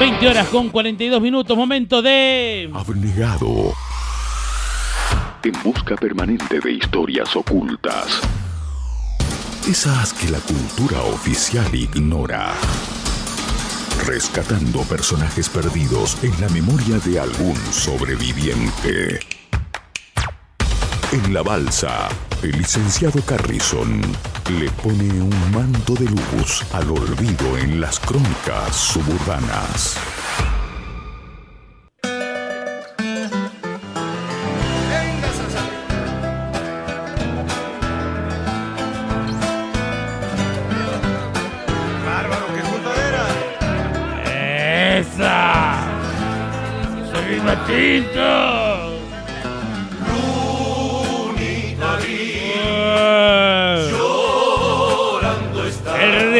20 horas con 42 minutos, momento de... Abnegado. En busca permanente de historias ocultas. Esas que la cultura oficial ignora. Rescatando personajes perdidos en la memoria de algún sobreviviente. En la balsa, el licenciado Carrison le pone un manto de luz al olvido en las crónicas suburbanas.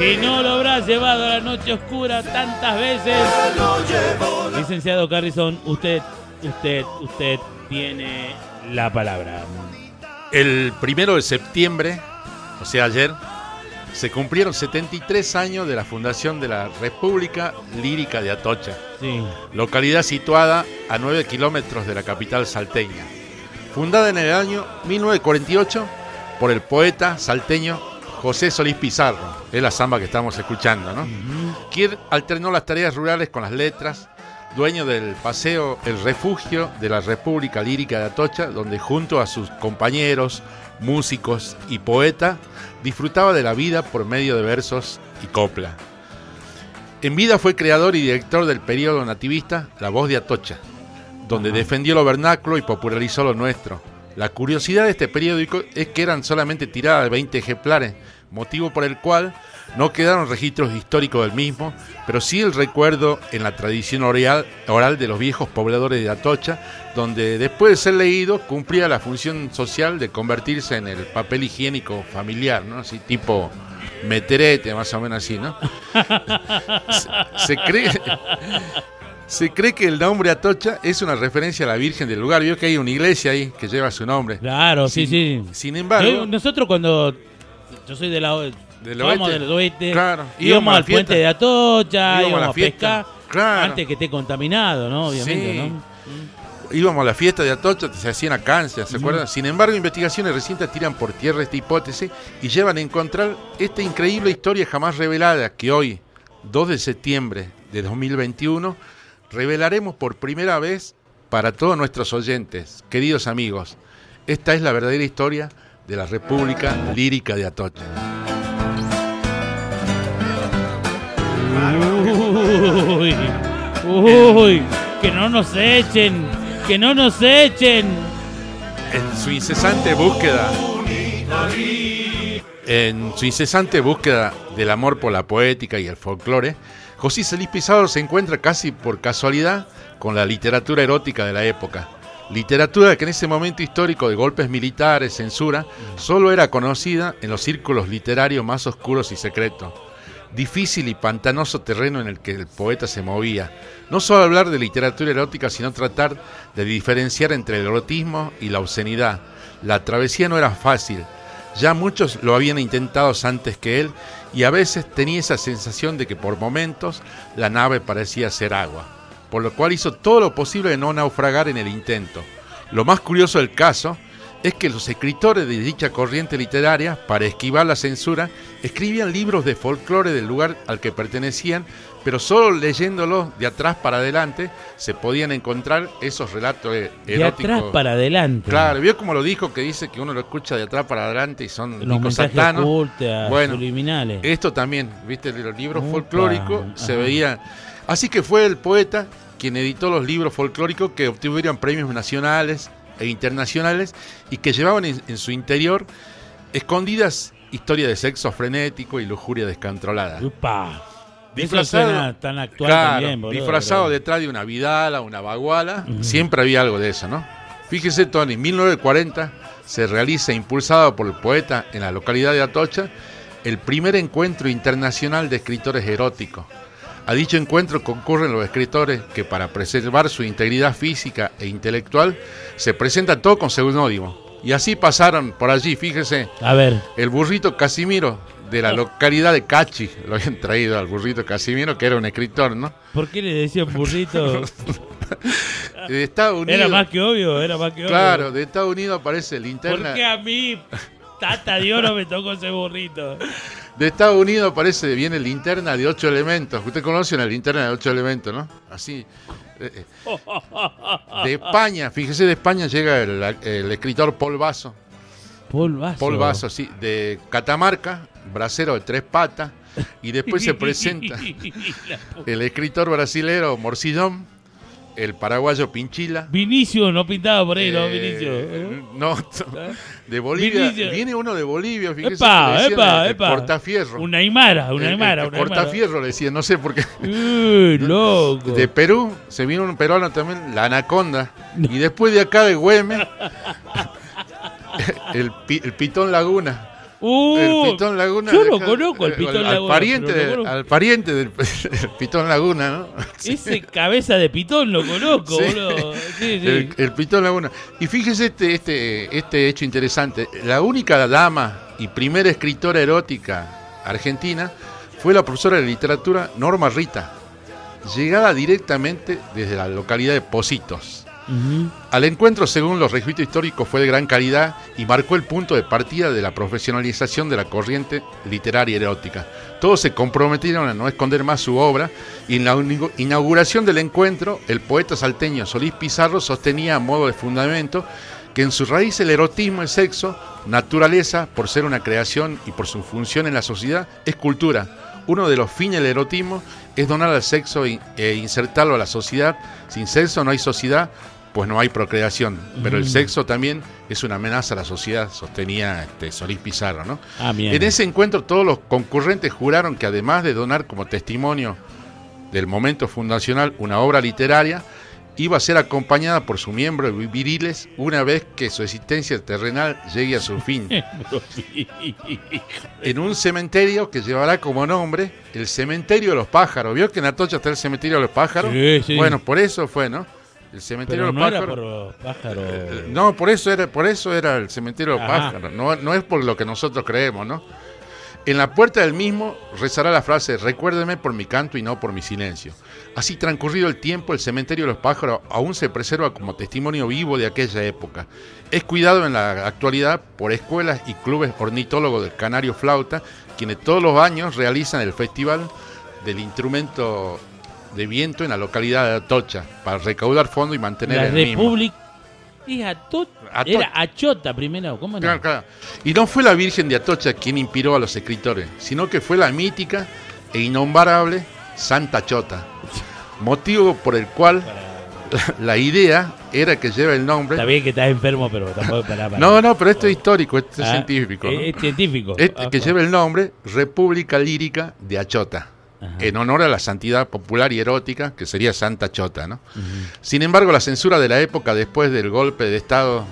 Que no lo habrás llevado a la noche oscura tantas veces. Licenciado Carrison, usted, usted, usted tiene la palabra. El primero de septiembre, o sea, ayer, se cumplieron 73 años de la fundación de la República Lírica de Atocha, Sí. localidad situada a 9 kilómetros de la capital salteña. Fundada en el año 1948 por el poeta salteño José Solís Pizarro, es la samba que estamos escuchando, ¿no? Quien alternó las tareas rurales con las letras, dueño del paseo El Refugio de la República Lírica de Atocha, donde junto a sus compañeros, músicos y poeta, disfrutaba de la vida por medio de versos y copla. En vida fue creador y director del periodo nativista La Voz de Atocha, donde defendió lo vernáculo y popularizó lo nuestro. La curiosidad de este periódico es que eran solamente tiradas de 20 ejemplares, motivo por el cual no quedaron registros históricos del mismo, pero sí el recuerdo en la tradición oral, oral de los viejos pobladores de Atocha, donde después de ser leído cumplía la función social de convertirse en el papel higiénico familiar, ¿no? Así tipo meterete, más o menos así, ¿no? se, se cree... Se cree que el nombre Atocha es una referencia a la Virgen del lugar. Vio que hay una iglesia ahí que lleva su nombre. Claro, sí, sí. Sin embargo, Yo- nosotros cuando... Yo soy de la... Del Vamos oeste. del oeste. Claro. Íbamos, a al puente de Atocha, Íbamos a íbamos, la a fiesta. pescar. Claro. Antes que esté contaminado, ¿no? Obviamente, Sí. ¿no? íbamos a la fiesta de Atocha, se hacían acá, ¿se acuerdan? Sin embargo, investigaciones recientes tiran por tierra esta hipótesis y llevan a encontrar esta increíble historia jamás revelada que hoy, 2 de septiembre de 2021, revelaremos por primera vez para todos nuestros oyentes, queridos amigos. Esta es la verdadera historia de la República Lírica de Atocha. Uy, uy, que no nos echen, que no nos echen. En su incesante búsqueda. En su incesante búsqueda del amor por la poética y el folclore, José Solís Pizarro se encuentra casi por casualidad con la literatura erótica de la época. Literatura que en ese momento histórico de golpes militares, censura, solo era conocida en los círculos literarios más oscuros y secretos. Difícil y pantanoso terreno en el que el poeta se movía. No solo hablar de literatura erótica, sino tratar de diferenciar entre el erotismo y la obscenidad. La travesía no era fácil. Ya muchos lo habían intentado antes que él y a veces tenía esa sensación de que por momentos la nave parecía ser agua, por lo cual hizo todo lo posible de no naufragar en el intento. Lo más curioso del caso es que los escritores de dicha corriente literaria, para esquivar la censura, escribían libros de folclore del lugar al que pertenecían, pero solo leyéndolos de atrás para adelante se podían encontrar esos relatos eh, De eróticos. atrás para adelante. Claro, vio como lo dijo que dice que uno lo escucha de atrás para adelante y son Los mensajes satanos. ocultos, Bueno, subliminales. Esto también, viste, los libros folclóricos se ajá. veía. Así que fue el poeta quien editó los libros folclóricos que obtuvieron premios nacionales e internacionales y que llevaban en, en su interior escondidas historias de sexo frenético y lujuria descontrolada. Upa. Disfrazado, tan actual claro, también, boludo, disfrazado pero- detrás de una vidala, una baguala, siempre había algo de eso, ¿no? Fíjese, Tony, en 1940 se realiza, impulsado por el poeta en la localidad de Atocha, el primer encuentro internacional de escritores eróticos. A dicho encuentro concurren los escritores que para preservar su integridad física e intelectual se presentan todos con seudónimo. Y así pasaron por allí, fíjese, A ver, el burrito Casimiro de la localidad de Cachi. Lo habían traído al burrito Casimiro, que era un escritor, ¿no? ¿por qué le decían burrito? De Estados Unidos. era más que obvio, era más que obvio. Claro, de Estados Unidos aparece ¿Por linterna. qué a mí, tata Dios, no me tocó ese burrito? De Estados Unidos aparece, viene linterna de ocho elementos. Usted conoce la linterna de ocho elementos, ¿no? Así. De España, fíjese, de España llega el, el escritor Paul Vaso. Paul Vaso. Paul Vaso, sí. De Catamarca, bracero de tres patas. Y después se presenta el escritor brasilero Morcillón, el paraguayo Pinchila. Vinicio, no pintaba por ahí, ¿no? Eh, Vinicio. No, de Bolivia. Vinicio. Viene uno de Bolivia, fíjese. Epa, epa, el- el epa. Portafierro. Una Aymara, una Aymara, el una Aymara. Portafierro le decía, no sé por qué. Uy, loco. De Perú se vino un peruano también, la Anaconda. Y después de acá de Güemes, el, el Pitón Laguna. Uh, el Pitón Laguna. Yo lo conozco, el eh, Pitón al, Laguna. Pariente, de- conozco. al pariente del, del Pitón Laguna, ¿no? Ese cabeza de pitón lo conozco, Sí. boludo. Sí. El, el Pitón Laguna. Y fíjese este, este, este hecho interesante. La única dama y primera escritora erótica argentina fue la profesora de literatura Norma Rita, llegada directamente desde la localidad de Positos. Ujú. Al encuentro, según los registros históricos, fue de gran calidad y marcó el punto de partida de la profesionalización de la corriente literaria erótica. Todos se comprometieron a no esconder más su obra y en la inauguración del encuentro, el poeta salteño Solís Pizarro sostenía a modo de fundamento que en su raíz el erotismo es sexo, naturaleza, por ser una creación y por su función en la sociedad, es cultura. Uno de los fines del erotismo es donar al sexo e insertarlo a la sociedad. Sin sexo no hay sociedad, pues no hay procreación. Pero el sexo también es una amenaza a la sociedad, sostenía este, Solís Pizarro, ¿no? Ah, bien. En ese encuentro todos los concurrentes juraron que además de donar como testimonio del momento fundacional una obra literaria, iba a ser acompañada por su miembro viriles una vez que su existencia terrenal llegue a su fin. En un cementerio que llevará como nombre el cementerio de los pájaros. ¿Vio que en Atocha está el cementerio de los pájaros? Sí, sí. Bueno, por eso fue, ¿no? El cementerio Pero de no los era pájaros. por pájaro. Eh, No, por eso era, por eso era el cementerio de los Ajá. pájaros. No, no es por lo que nosotros creemos, ¿no? En la puerta del mismo rezará la frase, recuérdeme por mi canto y no por mi silencio. Así transcurrido el tiempo, el cementerio de los pájaros aún se preserva como testimonio vivo de aquella época. Es cuidado en la actualidad por escuelas y clubes ornitólogos del Canario Flauta, quienes todos los años realizan el festival del instrumento de viento en la localidad de Atocha, para recaudar fondos y mantener La el. República. Es Atot- Atot- Era Achota primero, ¿cómo Claro, no? claro. Y no fue la Virgen de Atocha quien inspiró a los escritores, sino que fue la mítica e innombrable Santa Chota, motivo por el cual la, la idea era que lleva el nombre. Está bien que estás enfermo, pero tampoco para, para. No, no, pero esto es histórico, esto es Ah, científico. ¿no? Es, es científico. Este, Ah, que lleva el nombre República Lírica de Achota, Ajá. en honor a la santidad popular y erótica que sería Santa Chota. ¿no? Sin embargo, la censura de la época después del golpe de Estado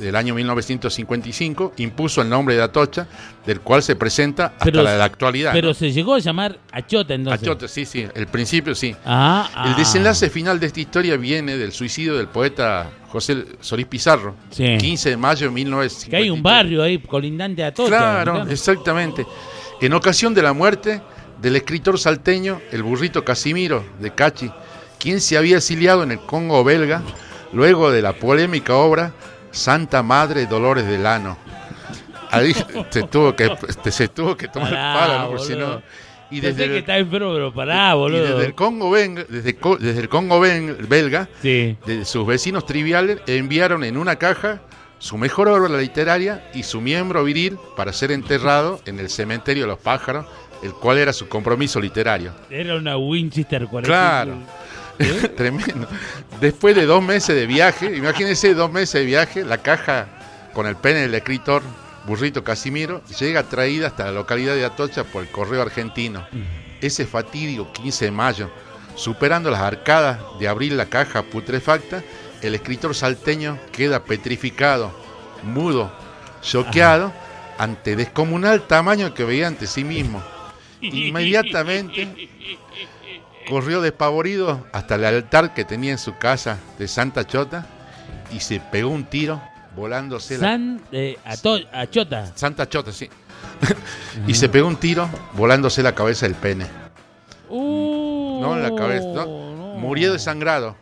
del año 1955 impuso el nombre de Atocha, del cual se presenta hasta Pero- la actualidad. Pero ¿no? se llegó a llamar Achota entonces. Achota, sí, sí, el principio sí. Ah, ah. El desenlace final de esta historia viene del suicidio del poeta José Solís Pizarro, Sí. 15 de mayo de 1953. Que hay un barrio ahí colindante a Atocha. Claro, ¿no? exactamente. En ocasión de la muerte del escritor salteño, el burrito Casimiro de Cachi, quien se había exiliado en el Congo belga luego de la polémica obra Santa Madre Dolores del Ano. Ahí se tuvo que, se tuvo que tomar Pará, pala, ¿no? Por si no- Y desde, que está enfermo, pero pará, y boludo. desde el Congo, belga, desde, desde el Congo belga, Sí. de sus vecinos triviales enviaron en una caja su mejor obra literaria y su miembro viril para ser enterrado en el cementerio de los pájaros, el cual era su compromiso literario. Era una Winchester 40. Claro. Tremendo. Después de dos meses de viaje, imagínense dos meses de viaje, la caja con el pene del escritor Burrito Casimiro llega traída hasta la localidad de Atocha por el correo argentino. ese fatídico 15 de mayo, superando las arcadas de abrir la caja putrefacta, el escritor salteño queda petrificado, mudo, choqueado ante descomunal tamaño que veía ante sí mismo. Inmediatamente corrió despavorido hasta el altar que tenía en su casa de Santa Chota y se pegó un tiro volándose la eh, Ato- Achota. Santa Chota, sí. y se pegó un tiro volándose la cabeza del pene. Uh, No en la cabeza, ¿no? no. Murió desangrado.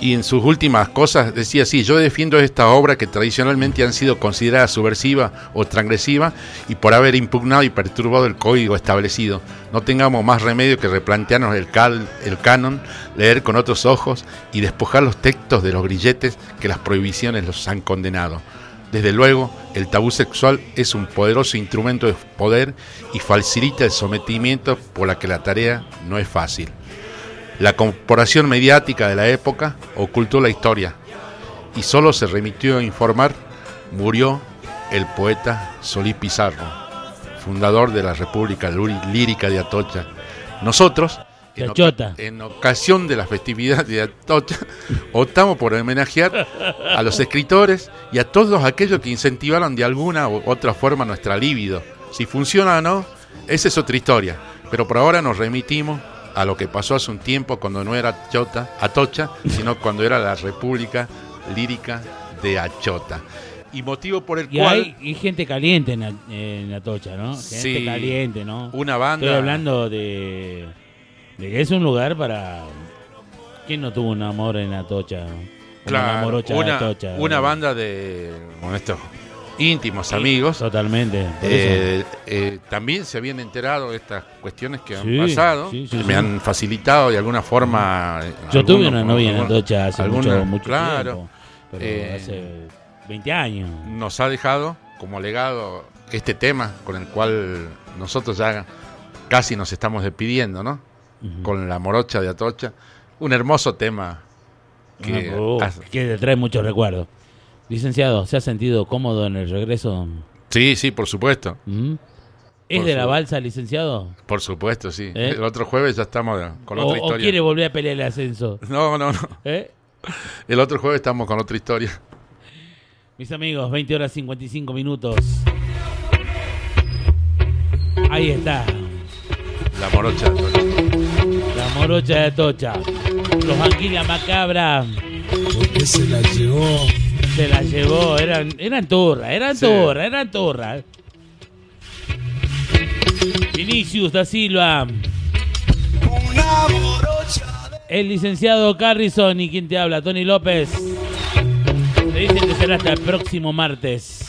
Y en sus últimas cosas decía así, yo defiendo esta obra que tradicionalmente han sido consideradas subversiva o transgresiva y por haber impugnado y perturbado el código establecido. No tengamos más remedio que replantearnos el, cal- el canon, leer con otros ojos y despojar los textos de los grilletes que las prohibiciones los han condenado. Desde luego, el tabú sexual es un poderoso instrumento de poder y facilita el sometimiento por la que la tarea no es fácil. La corporación mediática de la época ocultó la historia y solo se remitió a informar, murió el poeta Solís Pizarro, fundador de la República Lírica de Atocha. Nosotros, en, oca- en ocasión de la festividad de Atocha, optamos por homenajear a los escritores y a todos aquellos que incentivaron de alguna u otra forma nuestra libido. Si funciona o no, esa es otra historia. Pero por ahora nos remitimos a lo que pasó hace un tiempo cuando no era Achota, Atocha, sino cuando era la República Lírica de Achota. Y motivo por el Y cual hay, hay gente caliente en, en Atocha, ¿no? Gente Sí. caliente, ¿no? una banda... Estoy hablando de, de que es un lugar para... ¿Quién no tuvo un amor en Atocha? Una Claro, una, Atocha. una banda de con estos íntimos amigos. Totalmente. Eh, eh, también se habían enterado de estas cuestiones que han Sí, pasado. sí, sí, me han facilitado de alguna forma. Yo tuve una novia en Atocha hace algunos- mucho, mucho claro, tiempo. Pero Eh, hace 20 años. Nos ha dejado como legado este tema con el cual nosotros ya casi nos estamos despidiendo, ¿no? Con la morocha de Atocha. Un hermoso tema que Oh, hace- que te trae muchos recuerdos. Licenciado, ¿se ha sentido cómodo en el regreso? Sí, sí, por supuesto. ¿Mm? ¿Es Por de la balsa, licenciado? Por supuesto, sí. ¿Eh? El otro jueves ya estamos con ¿O, otra o historia. quiere volver a pelear el ascenso? No, no, no. ¿Eh? El otro jueves estamos con otra historia. Mis amigos, 20 horas 55 minutos. Ahí está, La morocha de Atocha. la morocha de Atocha. Los anguila macabra porque se la llevó. Se la llevó, eran, eran turra, eran Sí. turra, eran turra. Vinicius da Silva, el licenciado Carrison y quien te habla, Tony López. Te dicen que será hasta el próximo martes,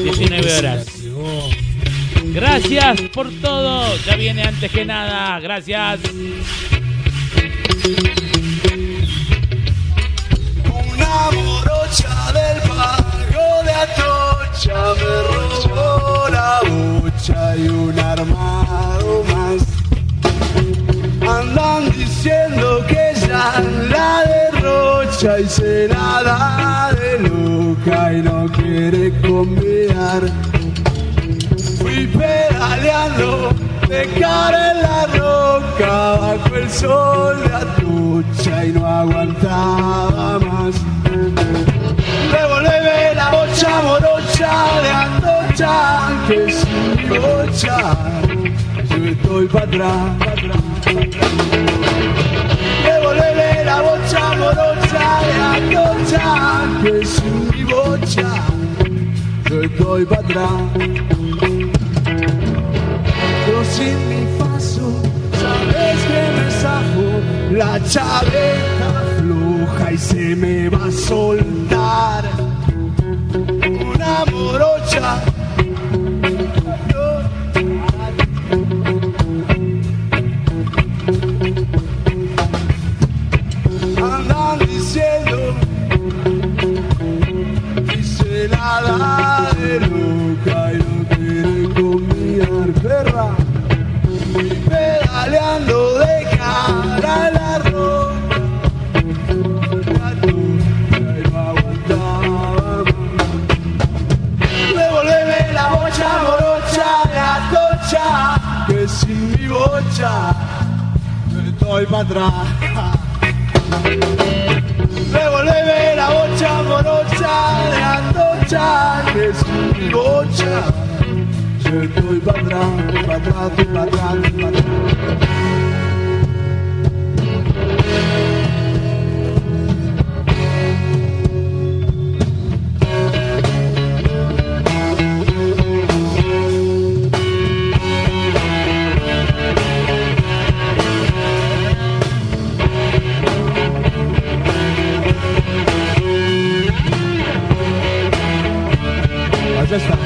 19 Se la horas. Gracias por todo. Ya viene antes que nada. Gracias. De Atocha me robó la bocha y un armado más. Andan diciendo que ya la derrocha y se la da de loca y no quiere convidar. Fui pedaleando de cara en la roca bajo el sol de Atocha y no aguantaba más. Devolveme la bocha morocha de Atocha, que sin mi bocha yo estoy para atrás. pa' atrás. Devolveme la bocha morocha de Atocha, que sin mi bocha yo estoy para atrás. Pero sin mi paso, sabes que me zafo la chaveta floja y se me va a soltar una morocha. Andan diciendo y se atrás. Revolveme la bocha morocha de Antocha, que es mi bocha. Yo estoy para atrás, para atrás, para atrás, para atrás. Ya está.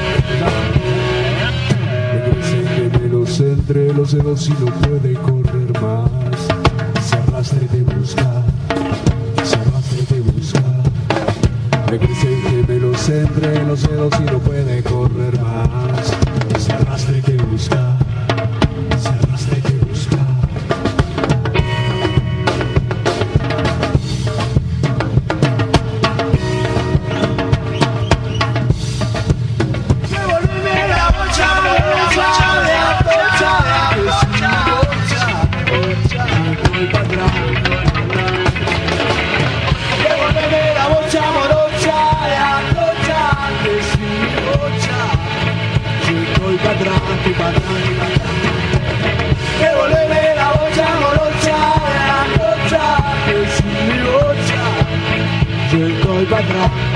Me los entre los dedos y no puede correr más. Se arrastra y te busca, se arrastra y te busca. Me los entre los dedos y no puede correr más. Se arrastra y te busca, Atocha, que